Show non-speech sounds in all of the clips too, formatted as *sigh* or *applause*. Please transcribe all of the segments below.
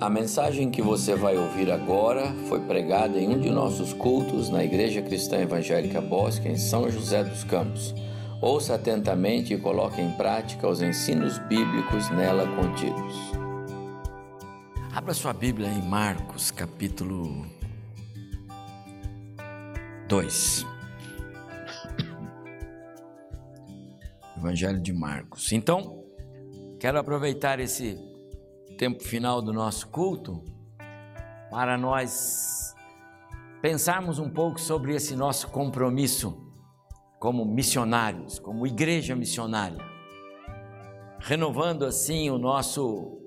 A mensagem que você vai ouvir agora foi pregada em um de nossos cultos na Igreja Cristã Evangélica Bosque, em São José dos Campos. Ouça atentamente e coloque em prática os ensinos bíblicos nela contidos. Abra sua Bíblia em Marcos, capítulo 2. Evangelho de Marcos. Então, quero aproveitar esse tempo final do nosso culto para nós pensarmos um pouco sobre esse nosso compromisso como missionários, como igreja missionária, renovando assim o nosso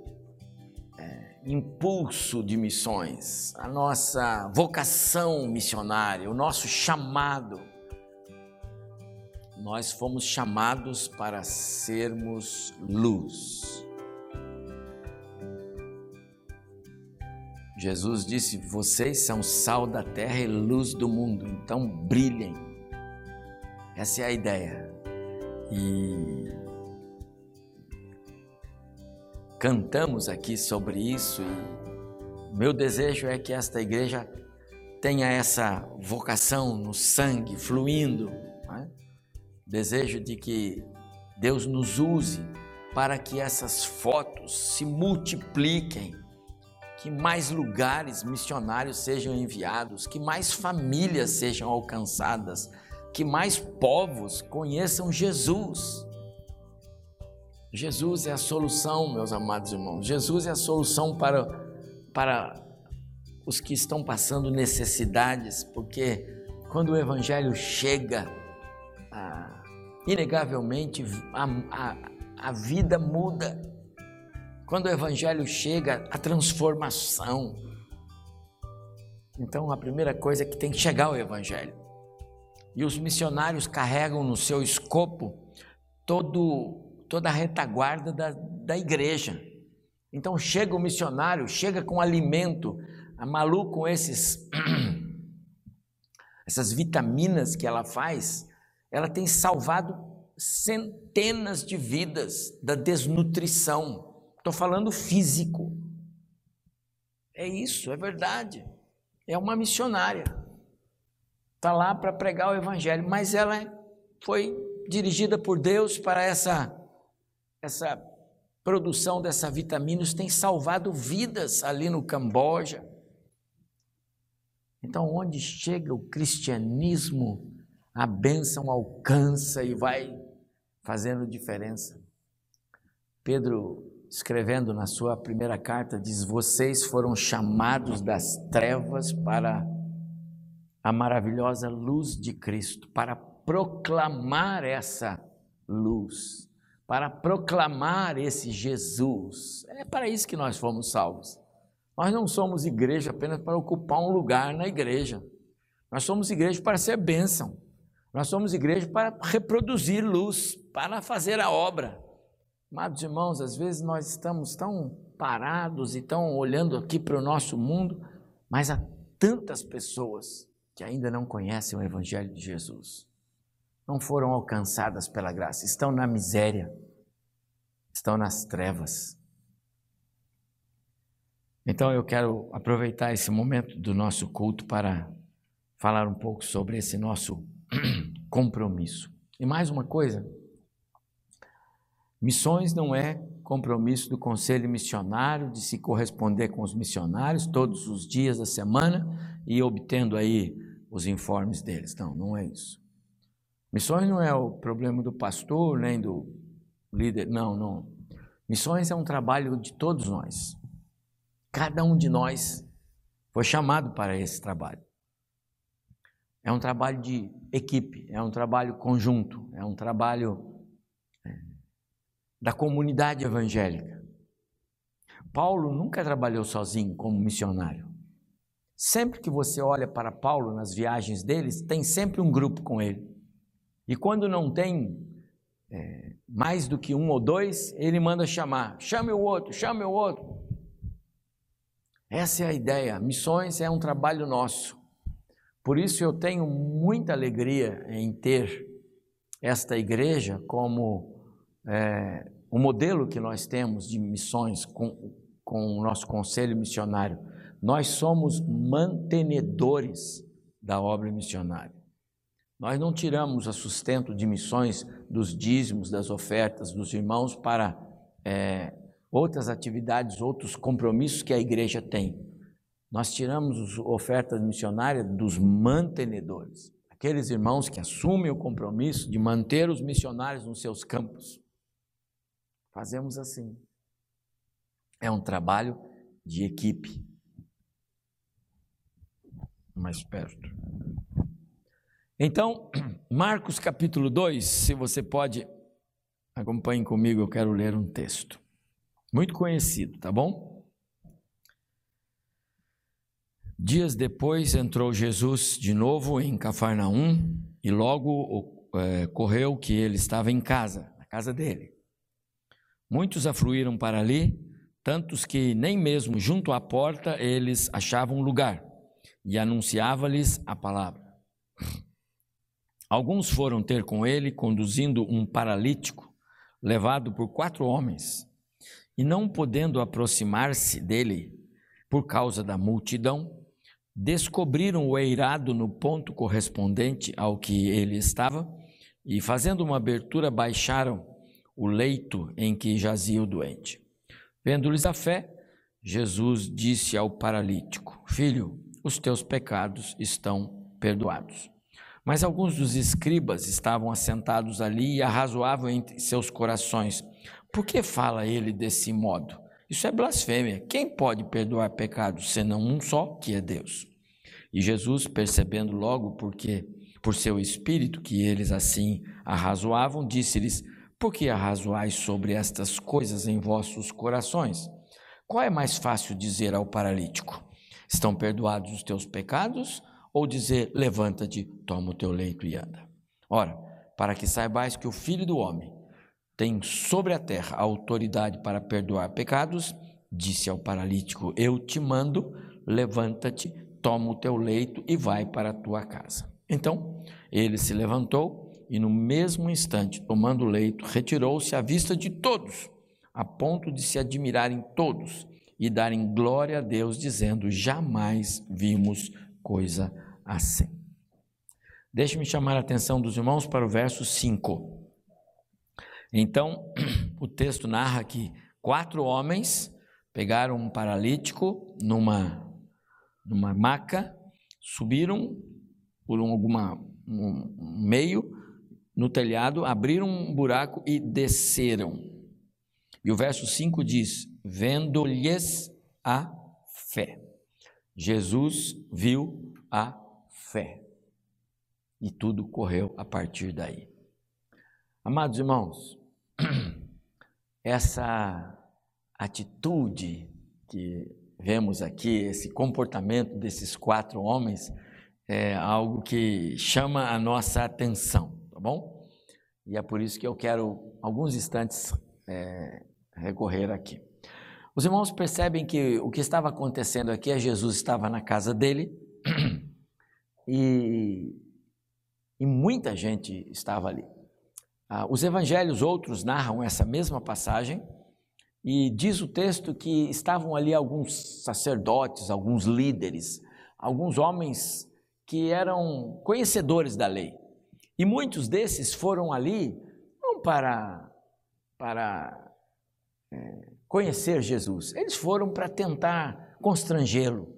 é, impulso de missões, a nossa vocação missionária, o nosso chamado. Nós fomos chamados para sermos luz. Jesus disse: Vocês são sal da terra e luz do mundo, então brilhem. Essa é a ideia. E cantamos aqui sobre isso e meu desejo é que esta igreja tenha essa vocação no sangue fluindo. É? Desejo de que Deus nos use para que essas fotos se multipliquem que mais lugares missionários sejam enviados, que mais famílias sejam alcançadas, que mais povos conheçam Jesus. Jesus é a solução, meus amados irmãos. Jesus é a solução para, para os que estão passando necessidades, porque quando o Evangelho chega, ah, inegavelmente a, a, a vida muda. Quando o Evangelho chega, a transformação. Então, a primeira coisa é que tem que chegar o Evangelho. E os missionários carregam no seu escopo todo, toda a retaguarda da, da igreja. Então, chega o missionário, chega com alimento. A Malu, com esses, *clears throat* essas vitaminas que ela faz, ela tem salvado centenas de vidas da desnutrição. Estou falando físico. É isso, é verdade. É uma missionária. Está lá para pregar o Evangelho, mas ela foi dirigida por Deus para essa, essa produção dessa vitamina, isso tem salvado vidas ali no Camboja. Então, onde chega o cristianismo, a bênção alcança e vai fazendo diferença. Pedro escrevendo na sua primeira carta, diz: Vocês foram chamados das trevas para a maravilhosa luz de Cristo, para proclamar essa luz, para proclamar esse Jesus. É para isso que nós fomos salvos. Nós não somos igreja apenas para ocupar um lugar na igreja. Nós somos igreja para ser bênção. Nós somos igreja para reproduzir luz, para fazer a obra. Amados irmãos, às vezes nós estamos tão parados e tão olhando aqui para o nosso mundo, mas há tantas pessoas que ainda não conhecem o Evangelho de Jesus, não foram alcançadas pela graça, estão na miséria, estão nas trevas. Então eu quero aproveitar esse momento do nosso culto para falar um pouco sobre esse nosso *clears throat* compromisso. E mais uma coisa, Missões não é compromisso do conselho missionário de se corresponder com os missionários todos os dias da semana e obtendo aí os informes deles. Não, não é isso. Missões não é o problema do pastor nem do líder, não, não. Missões é um trabalho de todos nós. Cada um de nós foi chamado para esse trabalho. É um trabalho de equipe, é um trabalho conjunto, é um trabalho da comunidade evangélica. Paulo nunca trabalhou sozinho como missionário. Sempre que você olha para Paulo nas viagens deles, tem sempre um grupo com ele. E quando não tem é, mais do que um ou dois, ele manda chamar: chame o outro, chame o outro. Essa é a ideia. Missões é um trabalho nosso. Por isso eu tenho muita alegria em ter esta igreja como é, o modelo que nós temos de missões com, com o nosso conselho missionário. Nós somos mantenedores da obra missionária. Nós não tiramos o sustento de missões dos dízimos, das ofertas dos irmãos para é, outras atividades, outros compromissos que a igreja tem. Nós tiramos as ofertas missionárias dos mantenedores, aqueles irmãos que assumem o compromisso de manter os missionários nos seus campos. Fazemos assim. É um trabalho de equipe. Mais perto. Então, *clears throat* Marcos capítulo 2, se você pode, acompanhe comigo, eu quero ler um texto. Muito conhecido, tá bom? Dias depois entrou Jesus de novo em Cafarnaum e logo é, correu que ele estava em casa, na casa dele. Muitos afluíram para ali, tantos que nem mesmo junto à porta eles achavam lugar, e anunciava-lhes a palavra. Alguns foram ter com ele, conduzindo um paralítico, levado por quatro homens, e não podendo aproximar-se dele por causa da multidão, descobriram o eirado no ponto correspondente ao que ele estava, e fazendo uma abertura, baixaram o leito em que jazia o doente. Vendo-lhes a fé, Jesus disse ao paralítico: Filho, os teus pecados estão perdoados. Mas alguns dos escribas estavam assentados ali e arrazoavam entre seus corações: Por que fala ele desse modo? Isso é blasfêmia. Quem pode perdoar pecados senão um só, que é Deus? E Jesus, percebendo logo porque por seu espírito que eles assim arrazoavam, disse-lhes: por que arrazoais sobre estas coisas em vossos corações? Qual é mais fácil dizer ao paralítico: Estão perdoados os teus pecados? Ou dizer: Levanta-te, toma o teu leito e anda? Ora, para que saibais que o Filho do Homem tem sobre a terra a autoridade para perdoar pecados, disse ao paralítico: Eu te mando, levanta-te, toma o teu leito e vai para a tua casa. Então, ele se levantou e no mesmo instante, tomando o leito, retirou-se à vista de todos, a ponto de se admirarem todos e darem glória a Deus, dizendo: Jamais vimos coisa assim. Deixe-me chamar a atenção dos irmãos para o verso 5. Então, *clears throat* o texto narra que quatro homens pegaram um paralítico numa, numa maca, subiram por um, alguma, um meio no telhado, abriram um buraco e desceram. E o verso 5 diz: Vendo-lhes a fé. Jesus viu a fé. E tudo correu a partir daí. Amados irmãos, *clears throat* essa atitude que vemos aqui, esse comportamento desses quatro homens, é algo que chama a nossa atenção tá bom? E é por isso que eu quero, alguns instantes, é, recorrer aqui. Os irmãos percebem que o que estava acontecendo aqui é Jesus estava na casa dele *clears throat* e, e muita gente estava ali. Ah, os evangelhos outros narram essa mesma passagem e diz o texto que estavam ali alguns sacerdotes, alguns líderes, alguns homens que eram conhecedores da lei. E muitos desses foram ali não para, para é, conhecer Jesus, eles foram para tentar constrangê-lo.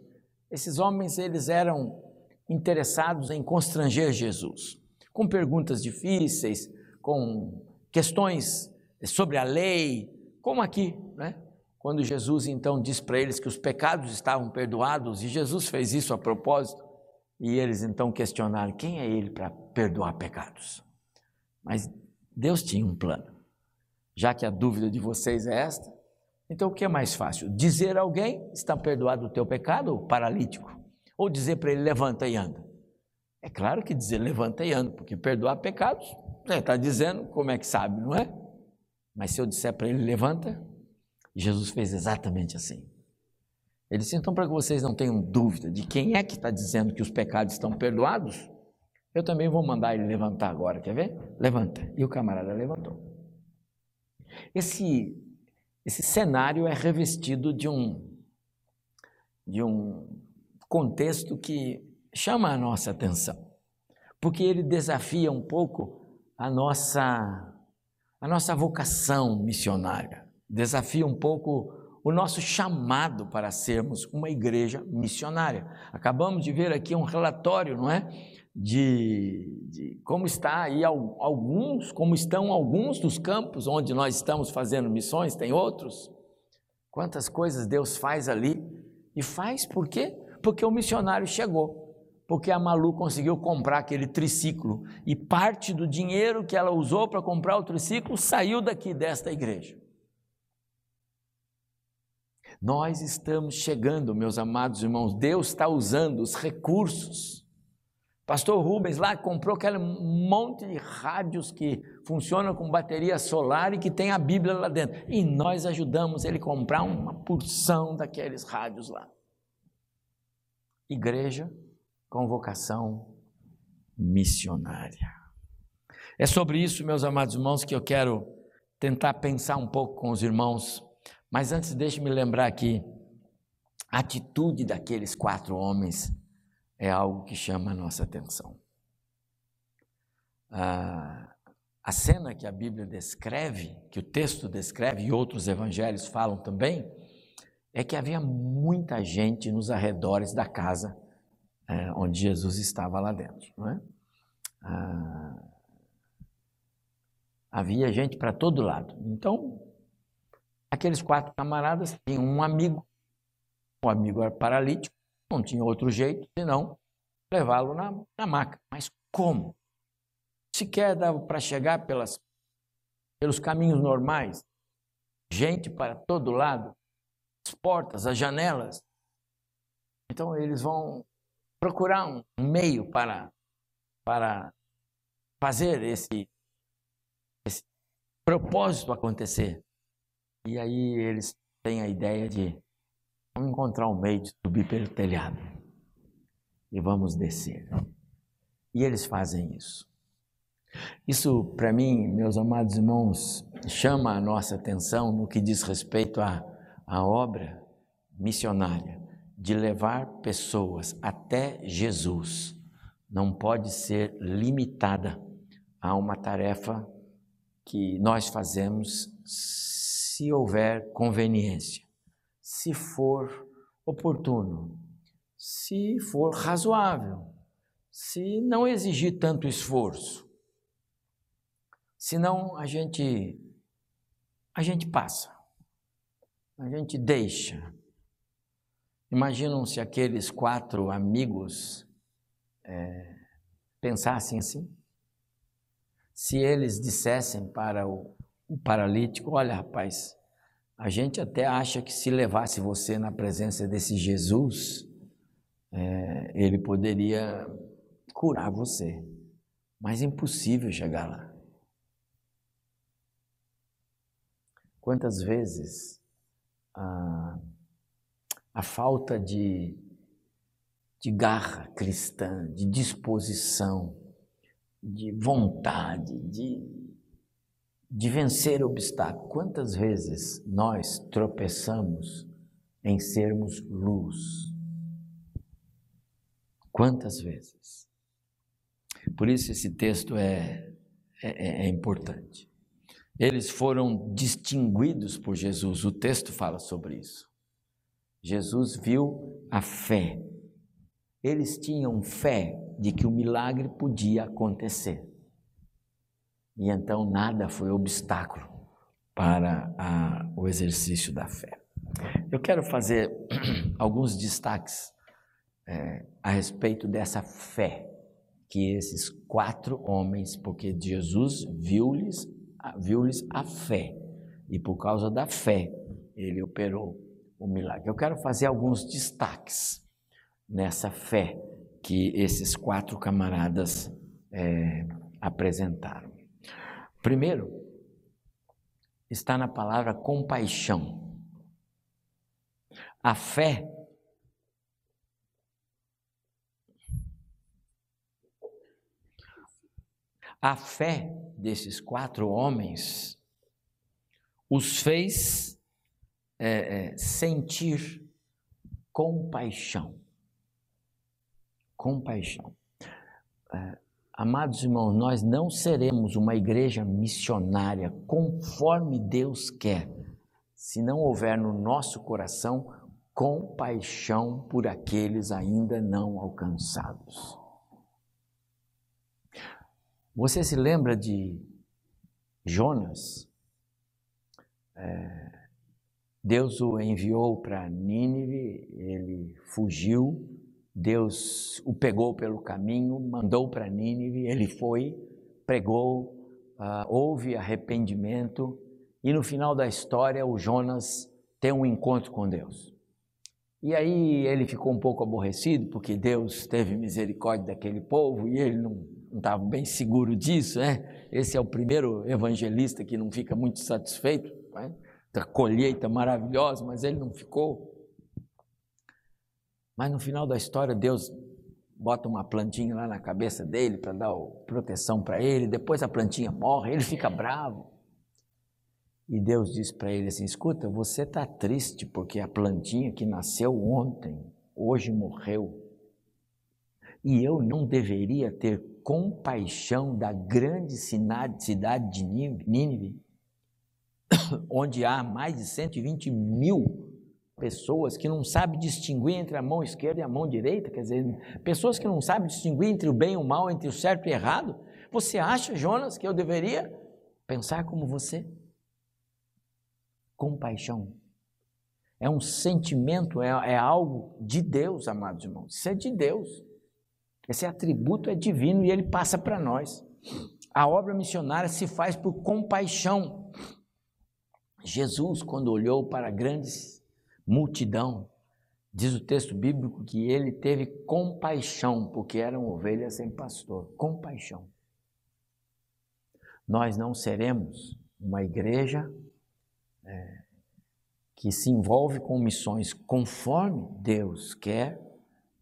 Esses homens, eles eram interessados em constranger Jesus, com perguntas difíceis, com questões sobre a lei, como aqui, né? Quando Jesus então diz para eles que os pecados estavam perdoados, e Jesus fez isso a propósito, e eles então questionaram: quem é ele para perdoar pecados? Mas Deus tinha um plano. Já que a dúvida de vocês é esta, então o que é mais fácil? Dizer a alguém: está perdoado o teu pecado, paralítico? Ou dizer para ele: levanta e anda? É claro que dizer levanta e anda, porque perdoar pecados, está dizendo, como é que sabe, não é? Mas se eu disser para ele: levanta, Jesus fez exatamente assim. Ele disse: então, para que vocês não tenham dúvida de quem é que está dizendo que os pecados estão perdoados, eu também vou mandar ele levantar agora, quer ver? Levanta. E o camarada levantou. Esse, esse cenário é revestido de um, de um contexto que chama a nossa atenção, porque ele desafia um pouco a nossa, a nossa vocação missionária, desafia um pouco o nosso chamado para sermos uma igreja missionária. Acabamos de ver aqui um relatório, não é? De, de, como está aí alguns, como estão alguns dos campos onde nós estamos fazendo missões, tem outros. Quantas coisas Deus faz ali e faz por quê? Porque o missionário chegou. Porque a Malu conseguiu comprar aquele triciclo e parte do dinheiro que ela usou para comprar o triciclo saiu daqui desta igreja. Nós estamos chegando, meus amados irmãos, Deus está usando os recursos. Pastor Rubens lá comprou aquele monte de rádios que funcionam com bateria solar e que tem a Bíblia lá dentro. E nós ajudamos ele a comprar uma porção daqueles rádios lá. Igreja com vocação missionária. É sobre isso, meus amados irmãos, que eu quero tentar pensar um pouco com os irmãos mas antes, deixe-me lembrar aqui: a atitude daqueles quatro homens é algo que chama a nossa atenção. Ah, a cena que a Bíblia descreve, que o texto descreve e outros evangelhos falam também, é que havia muita gente nos arredores da casa é, onde Jesus estava lá dentro. Não é? Ah, havia gente para todo lado. Então, Aqueles quatro camaradas tinham um amigo, o amigo era paralítico, não tinha outro jeito senão levá-lo na, na maca. Mas como? Sequer dava para chegar pelas, pelos caminhos normais, gente para todo lado, as portas, as janelas. Então eles vão procurar um meio para, para fazer esse, esse propósito acontecer. E aí eles têm a ideia de vamos encontrar um meio de subir pelo telhado e vamos descer. E eles fazem isso. Isso, para mim, meus amados irmãos, chama a nossa atenção no que diz respeito à, à obra missionária de levar pessoas até Jesus. Não pode ser limitada a uma tarefa que nós fazemos se houver conveniência, se for oportuno, se for razoável, se não exigir tanto esforço. Senão a gente a gente passa. A gente deixa. Imaginam se aqueles quatro amigos é, pensassem assim? Se eles dissessem para o o paralítico: Olha, rapaz, a gente até acha que se levasse você na presença desse Jesus, é, ele poderia curar você, mas é impossível chegar lá. Quantas vezes a, a falta de, de garra cristã, de disposição, de vontade, de de vencer obstáculos. Quantas vezes nós tropeçamos em sermos luz? Quantas vezes? Por isso esse texto é, é, é importante. Eles foram distinguidos por Jesus, o texto fala sobre isso. Jesus viu a fé. Eles tinham fé de que o milagre podia acontecer. E então nada foi obstáculo para a, o exercício da fé. Eu quero fazer *clears throat* alguns destaques é, a respeito dessa fé que esses quatro homens, porque Jesus viu-lhes viu-lhes a fé e por causa da fé ele operou o milagre. Eu quero fazer alguns destaques nessa fé que esses quatro camaradas é, apresentaram. Primeiro, está na palavra compaixão. A fé A fé desses quatro homens os fez é, é, sentir compaixão. Compaixão. É, amados irmãos, nós não seremos uma igreja missionária conforme Deus quer, se não houver no nosso coração compaixão por aqueles ainda não alcançados. Você se lembra de Jonas? É, Deus o enviou para Nínive, ele fugiu, Deus o pegou pelo caminho, mandou para Nínive, ele foi, pregou, uh, houve arrependimento e no final da história o Jonas tem um encontro com Deus. E aí ele ficou um pouco aborrecido porque Deus teve misericórdia daquele povo e ele não estava bem seguro disso, né? Esse é o primeiro evangelista que não fica muito satisfeito. Né? da colheita maravilhosa, mas ele não ficou. Mas no final da história, Deus bota uma plantinha lá na cabeça dele para dar proteção para ele, depois a plantinha morre, ele fica bravo. E Deus diz para ele assim: escuta, você está triste porque a plantinha que nasceu ontem, hoje morreu. E eu não deveria ter compaixão da grande cidade de Nínive? *coughs* onde há mais de 120 mil pessoas que não sabem distinguir entre a mão esquerda e a mão direita, quer dizer, pessoas que não sabem distinguir entre o bem e o mal, entre o certo e o errado. Você acha, Jonas, que eu deveria pensar como você? Compaixão. É um sentimento, é, é algo de Deus, amados irmãos. Isso é de Deus. Esse atributo é divino e ele passa para nós. A obra missionária se faz por compaixão. Jesus, quando olhou para a grande multidão, diz o texto bíblico que ele teve compaixão, porque eram ovelhas sem pastor. Compaixão. Nós não seremos uma igreja é, que se envolve com missões conforme Deus quer,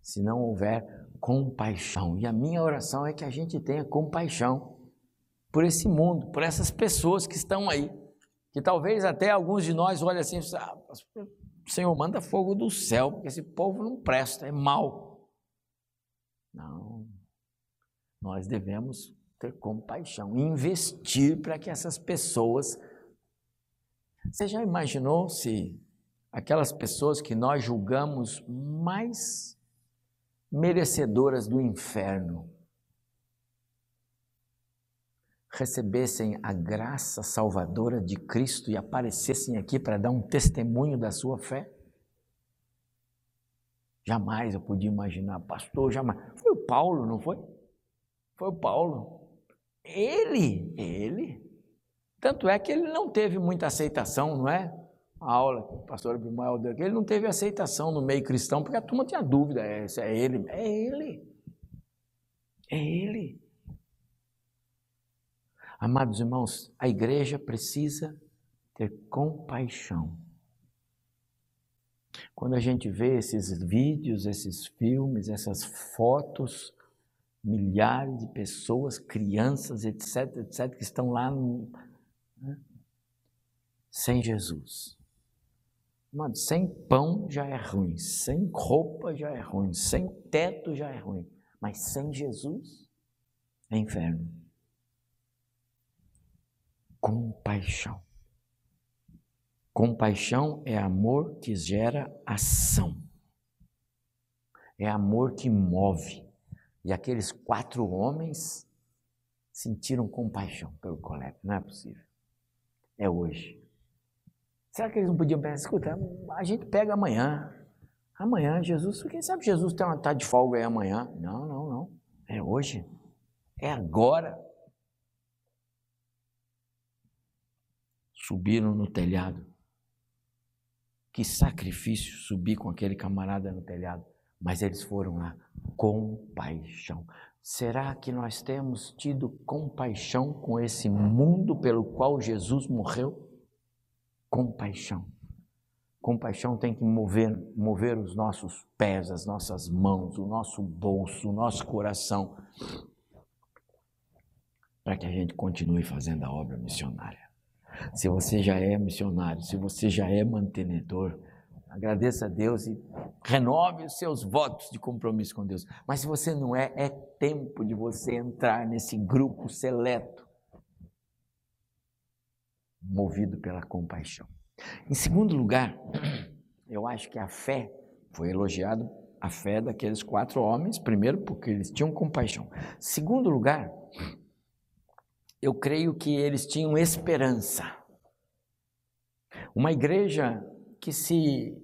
se não houver compaixão. E a minha oração é que a gente tenha compaixão por esse mundo, por essas pessoas que estão aí que talvez até alguns de nós olhem assim, ah, Senhor, manda fogo do céu, porque esse povo não presta, é mau. Não, nós devemos ter compaixão, investir para que essas pessoas. Você já imaginou se aquelas pessoas que nós julgamos mais merecedoras do inferno recebessem a graça salvadora de Cristo e aparecessem aqui para dar um testemunho da sua fé? Jamais eu podia imaginar, pastor, jamais. Foi o Paulo, não foi? Foi o Paulo. Ele, ele. Tanto é que ele não teve muita aceitação, não é? A aula que o pastor Abimael deu aqui, ele não teve aceitação no meio cristão, porque a turma tinha dúvida, é, é ele. É ele. É ele. Amados irmãos, a igreja precisa ter compaixão. Quando a gente vê esses vídeos, esses filmes, essas fotos, milhares de pessoas, crianças, etc., etc., que estão lá no, né, sem Jesus. Mano, sem pão já é ruim, sem roupa já é ruim, sem teto já é ruim, mas sem Jesus é inferno compaixão. Compaixão é amor que gera ação. É amor que move. E aqueles quatro homens sentiram compaixão pelo colega. Não é possível. É hoje. Será que eles não podiam pensar, escuta, a gente pega amanhã. Amanhã, Jesus, quem sabe Jesus está tá de folga aí amanhã? Não, não, não. É hoje. É agora. Subiram no telhado. Que sacrifício subir com aquele camarada no telhado. Mas eles foram lá com paixão. Será que nós temos tido compaixão com esse mundo pelo qual Jesus morreu? Compaixão. Compaixão tem que mover, mover os nossos pés, as nossas mãos, o nosso bolso, o nosso coração, para que a gente continue fazendo a obra missionária. Se você já é missionário, se você já é mantenedor, agradeça a Deus e renove os seus votos de compromisso com Deus. Mas se você não é, é tempo de você entrar nesse grupo seleto, movido pela compaixão. Em segundo lugar, *clears throat* eu acho que a fé foi elogiado a fé daqueles quatro homens, primeiro porque eles tinham compaixão. Segundo lugar, eu creio que eles tinham esperança. Uma igreja que se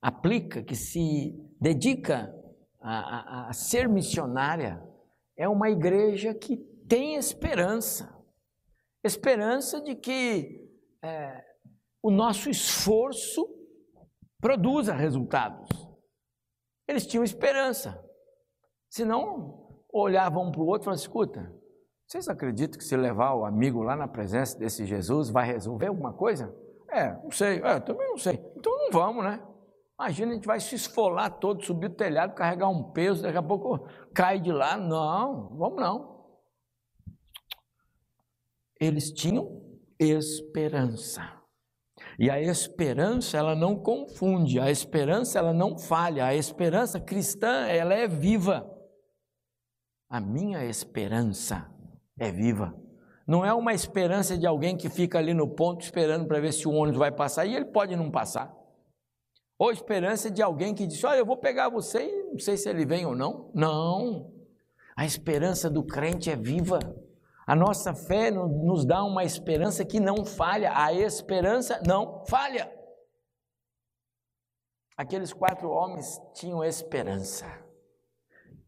aplica, que se dedica a, a, a ser missionária, é uma igreja que tem esperança. Esperança de que é, o nosso esforço produza resultados. Eles tinham esperança. Senão, olhavam um para o outro e falavam: escuta, vocês acreditam que se levar o amigo lá na presença desse Jesus vai resolver alguma coisa? É, não sei, é, também não sei. Então não vamos, né? Imagina, a gente vai se esfolar todo, subir o telhado, carregar um peso, daqui a pouco cai de lá. Não, vamos não. Eles tinham esperança. E a esperança, ela não confunde, a esperança, ela não falha, a esperança cristã, ela é viva. A minha esperança é viva. Não é uma esperança de alguém que fica ali no ponto esperando para ver se o ônibus vai passar e ele pode não passar. Ou esperança de alguém que diz: Olha, eu vou pegar você e não sei se ele vem ou não. Não. A esperança do crente é viva. A nossa fé nos dá uma esperança que não falha. A esperança não falha. Aqueles quatro homens tinham esperança.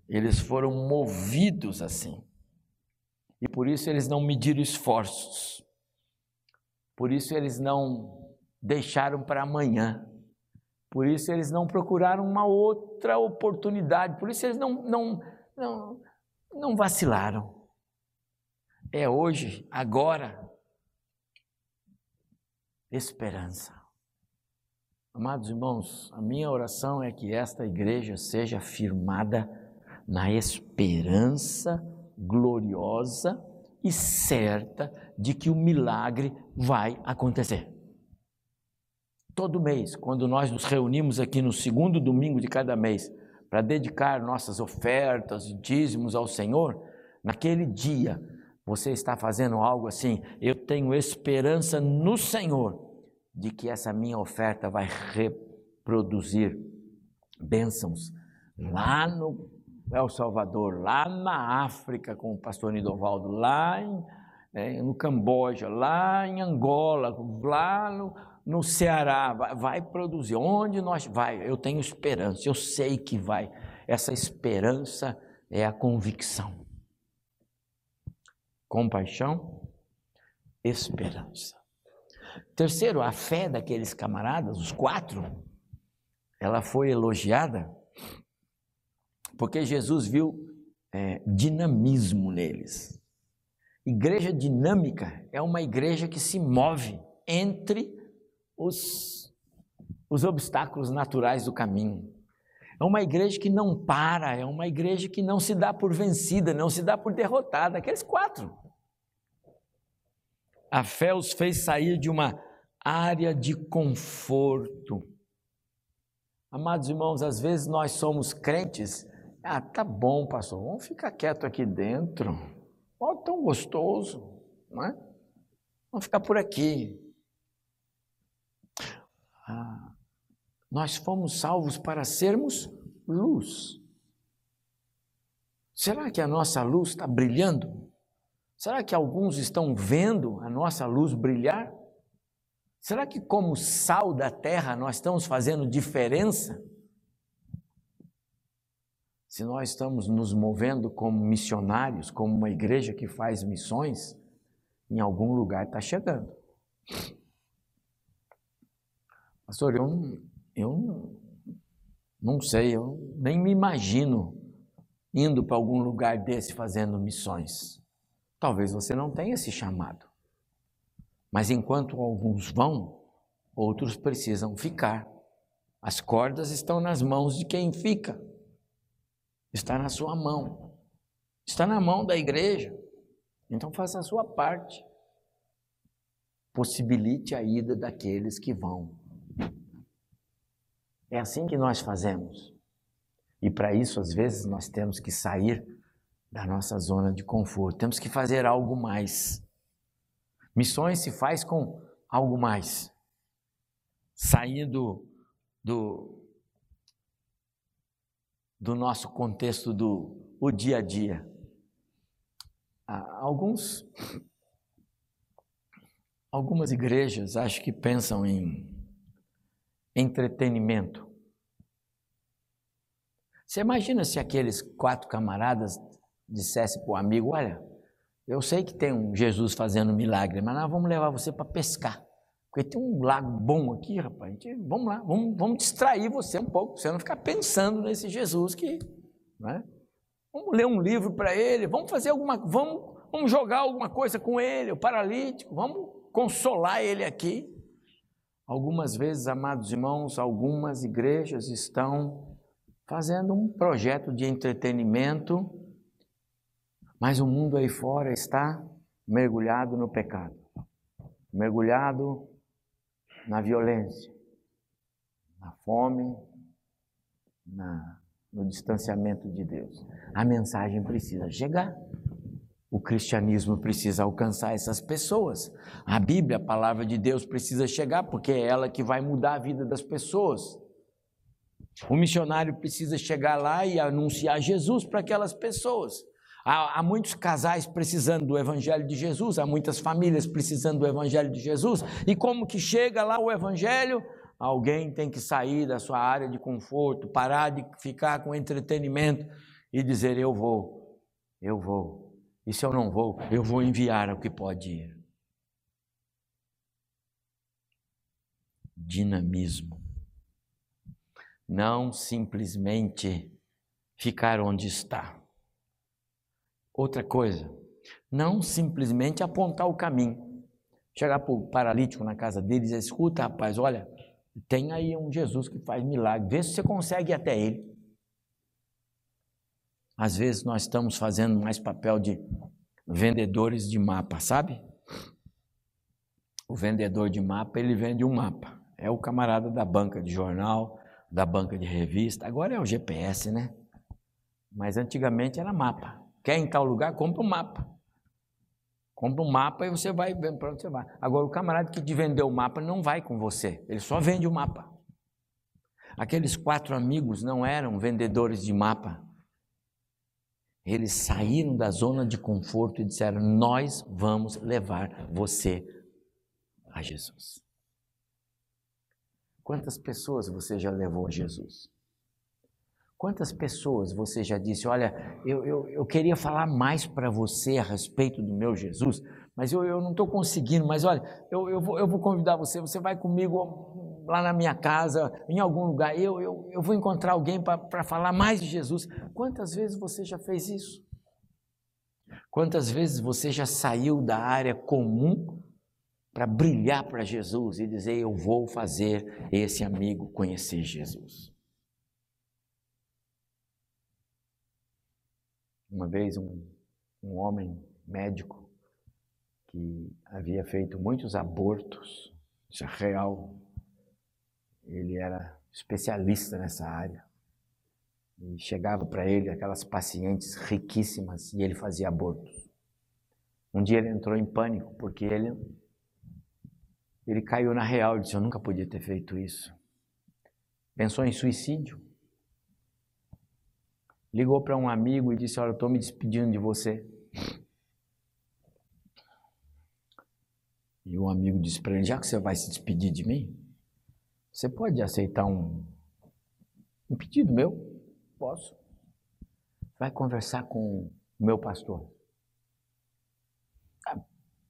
Eles foram movidos assim. E por isso eles não mediram esforços. Por isso eles não deixaram para amanhã. Por isso eles não procuraram uma outra oportunidade. Por isso eles não, não, não, não vacilaram. É hoje, agora. Esperança. Amados irmãos, a minha oração é que esta igreja seja firmada na esperança gloriosa e certa de que o milagre vai acontecer. Todo mês, quando nós nos reunimos aqui no segundo domingo de cada mês para dedicar nossas ofertas e dízimos ao Senhor, naquele dia você está fazendo algo assim, eu tenho esperança no Senhor de que essa minha oferta vai reproduzir bênçãos lá no El Salvador, lá na África com o pastor Nidovaldo, lá em, é, no Camboja, lá em Angola, lá no, no Ceará, vai, vai, produzir. Onde nós vai? Eu tenho esperança, eu sei que vai. Essa esperança é a convicção. Compaixão, esperança. Terceiro, a fé daqueles camaradas, os quatro, ela foi elogiada porque Jesus viu é, dinamismo neles. Igreja dinâmica é uma igreja que se move entre os, os obstáculos naturais do caminho. É uma igreja que não para, é uma igreja que não se dá por vencida, não se dá por derrotada. Aqueles quatro. A fé os fez sair de uma área de conforto. Amados irmãos, às vezes nós somos crentes ah, tá bom, pastor, vamos ficar quieto aqui dentro. Ó, oh, tão gostoso, não é? Vamos ficar por aqui. Ah, nós fomos salvos para sermos luz. Será que a nossa luz está brilhando? Será que alguns estão vendo a nossa luz brilhar? Será que, como sal da terra, nós estamos fazendo diferença? Se nós estamos nos movendo como missionários, como uma igreja que faz missões, em algum lugar está chegando. Pastor, eu, eu não sei, eu nem me imagino indo para algum lugar desse fazendo missões. Talvez você não tenha esse chamado. Mas enquanto alguns vão, outros precisam ficar. As cordas estão nas mãos de quem fica está na sua mão, está na mão da igreja. Então faça a sua parte. possibilite a ida daqueles que vão. É assim que nós fazemos. E para isso, às vezes, nós temos que sair da nossa zona de conforto, temos que fazer algo mais. Missões se faz com algo mais. Saindo do, do nosso contexto do o dia a dia. Alguns, algumas igrejas acho que pensam em entretenimento. Você imagina se aqueles quatro camaradas dissessem para o amigo: Olha, eu sei que tem um Jesus fazendo milagre, mas nós vamos levar você para pescar. Porque tem um lago bom aqui, rapaz. Gente, vamos lá, vamos, vamos distrair você um pouco, você não ficar pensando nesse Jesus que. Né? Vamos ler um livro para ele, vamos fazer alguma. Vamos, vamos jogar alguma coisa com ele, o paralítico, vamos consolar ele aqui. Algumas vezes, amados irmãos, algumas igrejas estão fazendo um projeto de entretenimento, mas o mundo aí fora está mergulhado no pecado, mergulhado na violência, na fome, na, no distanciamento de Deus. A mensagem precisa chegar. O cristianismo precisa alcançar essas pessoas. A Bíblia, a palavra de Deus, precisa chegar, porque é ela que vai mudar a vida das pessoas. O missionário precisa chegar lá e anunciar Jesus para aquelas pessoas. Há, há, muitos casais precisando do Evangelho de Jesus, há muitas famílias precisando do Evangelho de Jesus, e como que chega lá o Evangelho? Alguém tem que sair da sua área de conforto, parar de ficar com entretenimento e dizer: Eu vou, eu vou. E se eu não vou, eu vou enviar o que pode ir. Dinamismo. Não simplesmente ficar onde está. Outra coisa, não simplesmente apontar o caminho. Chegar para o paralítico na casa dele e dizer: escuta, rapaz, olha, tem aí um Jesus que faz milagre, vê se você consegue ir até ele. Às vezes nós estamos fazendo mais papel de vendedores de mapa, sabe? O vendedor de mapa, ele vende um mapa. É o camarada da banca de jornal, da banca de revista. Agora é o GPS, né? Mas antigamente era mapa. Quer em tal lugar? Compra um mapa. Compra um mapa e você vai vendo para onde você vai. Agora, o camarada que te vendeu o mapa não vai com você, ele só vende o mapa. Aqueles quatro amigos não eram vendedores de mapa. Eles saíram da zona de conforto e disseram: Nós vamos levar você a Jesus. Quantas pessoas você já levou a Jesus? Quantas pessoas você já disse, olha, eu, eu, eu queria falar mais para você a respeito do meu Jesus, mas eu, eu não estou conseguindo, mas olha, eu, eu, vou, eu vou convidar você, você vai comigo lá na minha casa, em algum lugar, eu, eu, eu vou encontrar alguém para falar mais de Jesus. Quantas vezes você já fez isso? Quantas vezes você já saiu da área comum para brilhar para Jesus e dizer, eu vou fazer esse amigo conhecer Jesus? Uma vez um, um homem médico que havia feito muitos abortos, isso é real, ele era especialista nessa área. E chegava para ele aquelas pacientes riquíssimas e ele fazia abortos. Um dia ele entrou em pânico porque ele ele caiu na real disse: Eu nunca podia ter feito isso. Pensou em suicídio ligou para um amigo e disse: Olha, eu estou me despedindo de você. E o amigo disse para ele: Já que você vai se despedir de mim, você pode aceitar um, um pedido meu? Posso. Vai conversar com o meu pastor. Ah,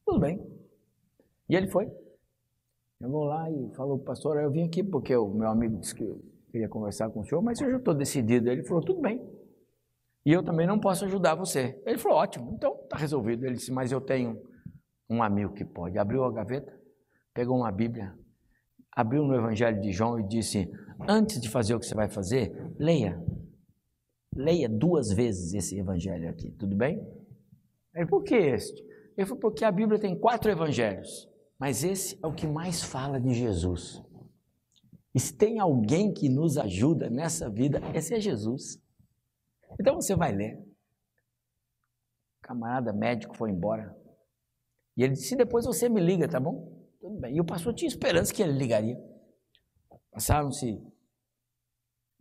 tudo bem. E ele foi. Chegou lá e falou, pastor, eu vim aqui porque o meu amigo disse que eu queria conversar com o senhor, mas eu já estou decidido. Ele falou, tudo bem. E eu também não posso ajudar você. Ele falou: ótimo, então está resolvido. Ele disse: mas eu tenho um amigo que pode. Abriu a gaveta, pegou uma Bíblia, abriu no Evangelho de João e disse: antes de fazer o que você vai fazer, leia. Leia duas vezes esse Evangelho aqui, tudo bem? Ele por que este? Ele falou: porque a Bíblia tem quatro Evangelhos. Mas esse é o que mais fala de Jesus. E se tem alguém que nos ajuda nessa vida, esse é Jesus. Então você vai ler. O camarada médico foi embora. E ele disse: depois você me liga, tá bom? Tudo bem. E o pastor tinha esperança que ele ligaria. Passaram-se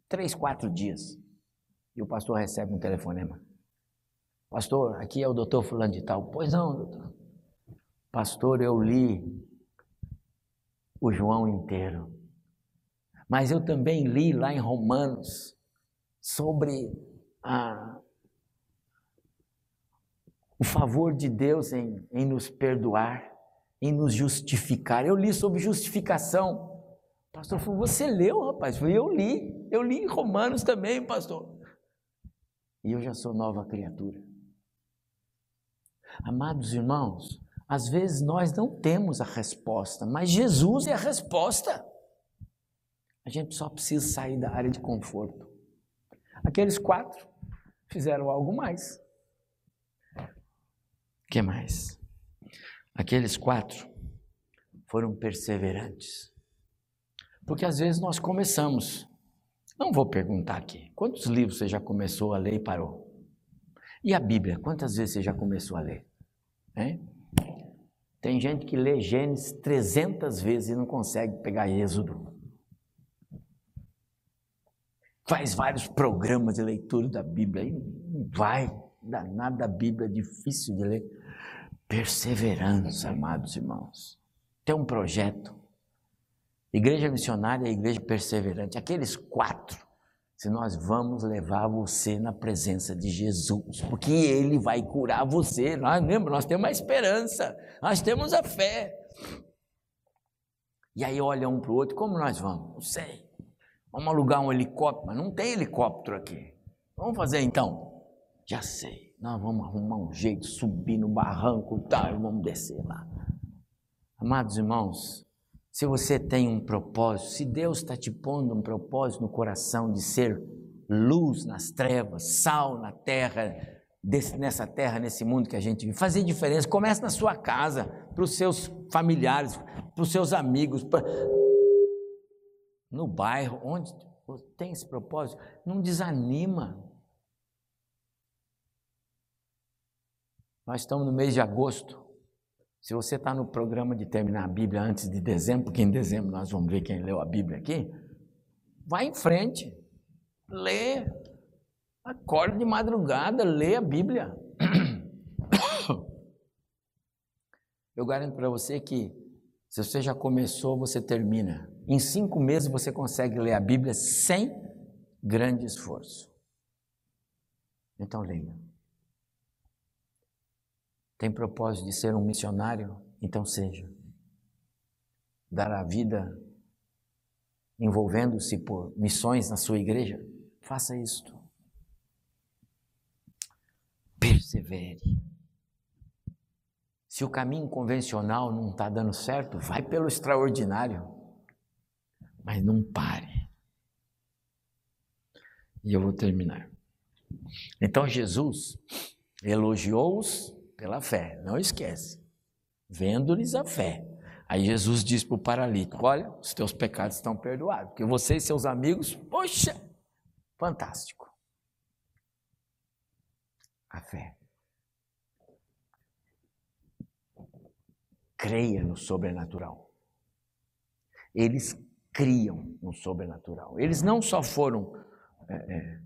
três, quatro dias. E o pastor recebe um telefonema. Pastor, aqui é o doutor fulano de tal. Pois não, doutor. Pastor, eu li o João inteiro. Mas eu também li lá em Romanos sobre a, o favor de Deus em, em nos perdoar, em nos justificar. Eu li sobre justificação. Pastor, você leu, rapaz? Eu li. Eu li em Romanos também, pastor. E eu já sou nova criatura. Amados irmãos, às vezes nós não temos a resposta, mas Jesus é a resposta. A gente só precisa sair da área de conforto. Aqueles quatro fizeram algo mais. O que mais? Aqueles quatro foram perseverantes. Porque às vezes nós começamos. Não vou perguntar aqui. Quantos livros você já começou a ler e parou? E a Bíblia? Quantas vezes você já começou a ler? Hein? Tem gente que lê Gênesis 300 vezes e não consegue pegar Êxodo faz vários programas de leitura da Bíblia, e não vai, danada da Bíblia, é difícil de ler. Perseverança, amados irmãos. Tem um projeto. Igreja missionária e igreja perseverante. Aqueles quatro, se nós vamos levar você na presença de Jesus, porque Ele vai curar você. Nós, lembra, nós temos a esperança, nós temos a fé. E aí olha um para o outro, como nós vamos? Não sei. Vamos alugar um helicóptero, mas não tem helicóptero aqui. Vamos fazer então? Já sei. Nós vamos arrumar um jeito, subir no barranco e tal, e vamos descer lá. Amados irmãos, se você tem um propósito, se Deus está te pondo um propósito no coração de ser luz nas trevas, sal na terra, desse, nessa terra, nesse mundo que a gente vive, fazer diferença, comece na sua casa, para os seus familiares, para os seus amigos, pra no bairro, onde tem esse propósito, não desanima. Nós estamos no mês de agosto. Se você está no programa de terminar a Bíblia antes de dezembro, porque em dezembro nós vamos ver quem leu a Bíblia aqui, vai em frente, lê, acorda de madrugada, lê a Bíblia. *coughs* Eu garanto para você que se você já começou, você termina. Em cinco meses você consegue ler a Bíblia sem grande esforço. Então leia. Tem propósito de ser um missionário? Então seja. Dar a vida envolvendo-se por missões na sua igreja? Faça isto. Persevere. Se o caminho convencional não está dando certo, vai pelo extraordinário. Mas não pare. E eu vou terminar. Então Jesus elogiou-os pela fé, não esquece. Vendo-lhes a fé. Aí Jesus diz para o paralítico: Olha, os teus pecados estão perdoados. Porque você e seus amigos, poxa, fantástico. A fé. Creia no sobrenatural. Eles criam no sobrenatural. Eles não só foram, é, é,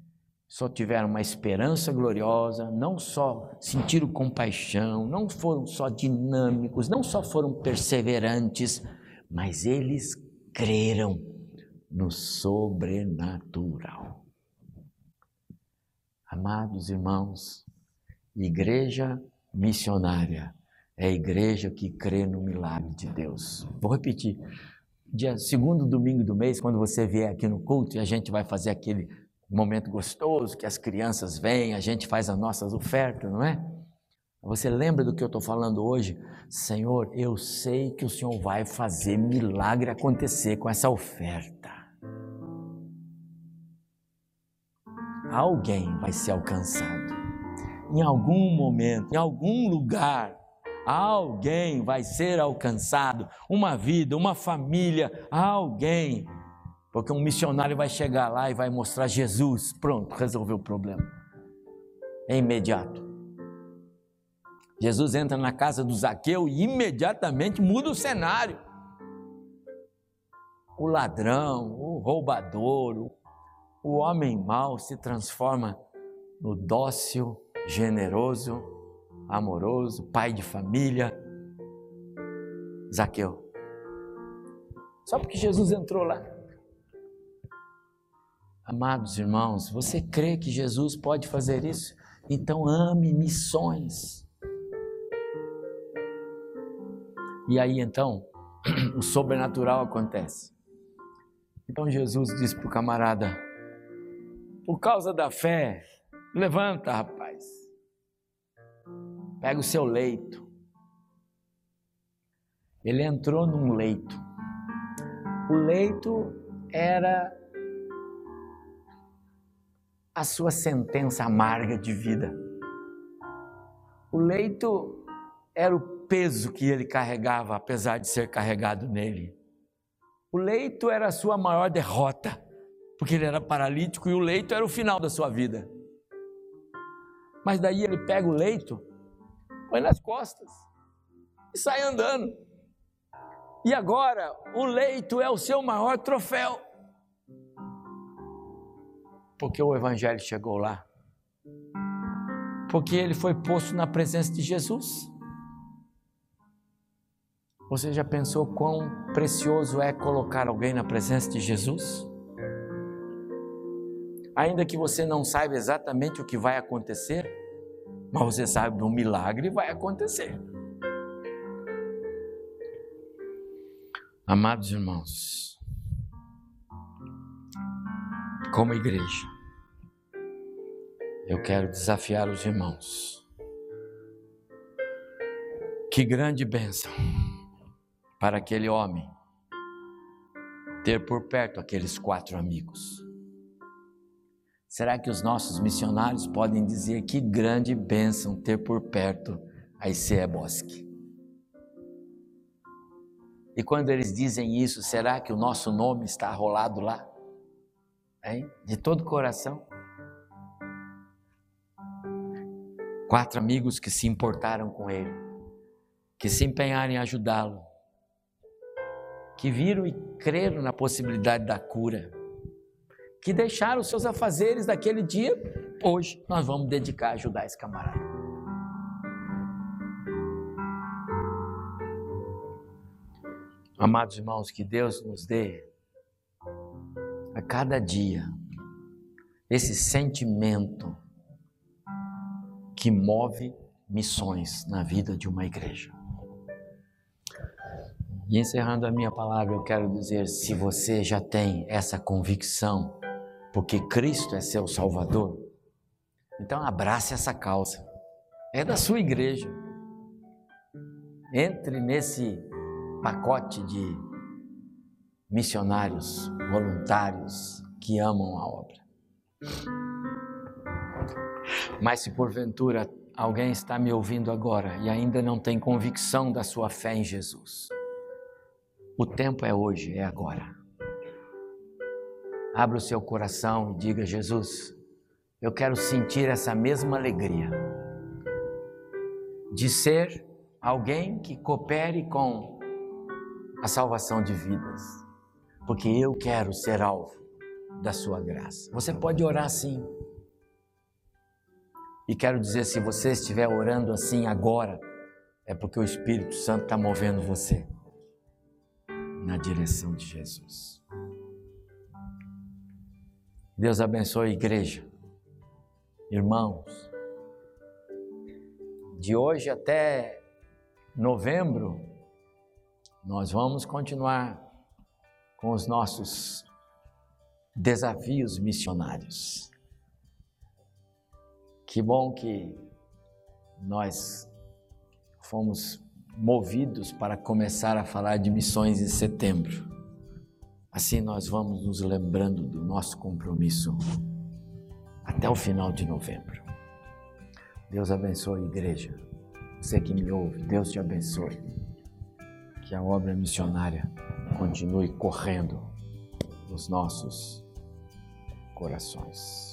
só tiveram uma esperança gloriosa, não só sentiram compaixão, não foram só dinâmicos, não só foram perseverantes, mas eles creram no sobrenatural. Amados irmãos, igreja missionária é a igreja que crê no milagre de Deus. Vou repetir. Dia segundo domingo do mês, quando você vier aqui no culto e a gente vai fazer aquele momento gostoso que as crianças vêm, a gente faz as nossas ofertas, não é? Você lembra do que eu estou falando hoje? Senhor, eu sei que o Senhor vai fazer milagre acontecer com essa oferta. Alguém vai ser alcançado. Em algum momento, em algum lugar, Alguém vai ser alcançado, uma vida, uma família, alguém. Porque um missionário vai chegar lá e vai mostrar Jesus. Pronto, resolveu o problema. É imediato. Jesus entra na casa do Zaqueu e imediatamente muda o cenário. O ladrão, o roubador, o homem mau se transforma no dócil, generoso, amoroso, pai de família. Zaqueu. Só porque Jesus entrou lá. Amados irmãos, você crê que Jesus pode fazer isso? Então ame missões. E aí então, *clears throat* o sobrenatural acontece. Então Jesus disse para o camarada: por causa da fé, levanta, rapaz. Pega o seu leito. Ele entrou num leito. O leito era a sua sentença amarga de vida. O leito era o peso que ele carregava, apesar de ser carregado nele. O leito era a sua maior derrota, porque ele era paralítico e o leito era o final da sua vida. Mas daí ele pega o leito, põe nas costas e sai andando. E agora o leito é o seu maior troféu. Porque o Evangelho chegou lá. Porque ele foi posto na presença de Jesus. Você já pensou quão precioso é colocar alguém na presença de Jesus? Ainda que você não saiba exatamente o que vai acontecer, mas você sabe que um milagre vai acontecer. Amados irmãos, como igreja, eu quero desafiar os irmãos. Que grande bênção! para aquele homem ter por perto aqueles quatro amigos. Será que os nossos missionários podem dizer que grande bênção ter por perto a ICE Bosque? E quando eles dizem isso, será que o nosso nome está rolado lá? Hein? De todo o coração? Quatro amigos que se importaram com ele, que se empenharam em ajudá-lo, que viram e creram na possibilidade da cura, que deixaram os seus afazeres daquele dia, hoje nós vamos dedicar a ajudar esse camarada. Amados irmãos, que Deus nos dê a cada dia esse sentimento que move missões na vida de uma igreja. E encerrando a minha palavra, eu quero dizer: se você já tem essa convicção, porque Cristo é seu Salvador, então abrace essa causa. É da sua igreja. Entre nesse pacote de missionários, voluntários que amam a obra. Mas se porventura alguém está me ouvindo agora e ainda não tem convicção da sua fé em Jesus, o tempo é hoje, é agora. Abra o seu coração e diga: Jesus, eu quero sentir essa mesma alegria de ser alguém que coopere com a salvação de vidas, porque eu quero ser alvo da sua graça. Você pode orar assim. E quero dizer, se você estiver orando assim agora, é porque o Espírito Santo está movendo você na direção de Jesus. Deus abençoe a igreja. Irmãos, de hoje até novembro, nós vamos continuar com os nossos desafios missionários. Que bom que nós fomos movidos para começar a falar de missões em setembro. Assim nós vamos nos lembrando do nosso compromisso até o final de novembro. Deus abençoe a igreja. Você que me ouve, Deus te abençoe. Que a obra missionária continue correndo nos nossos corações.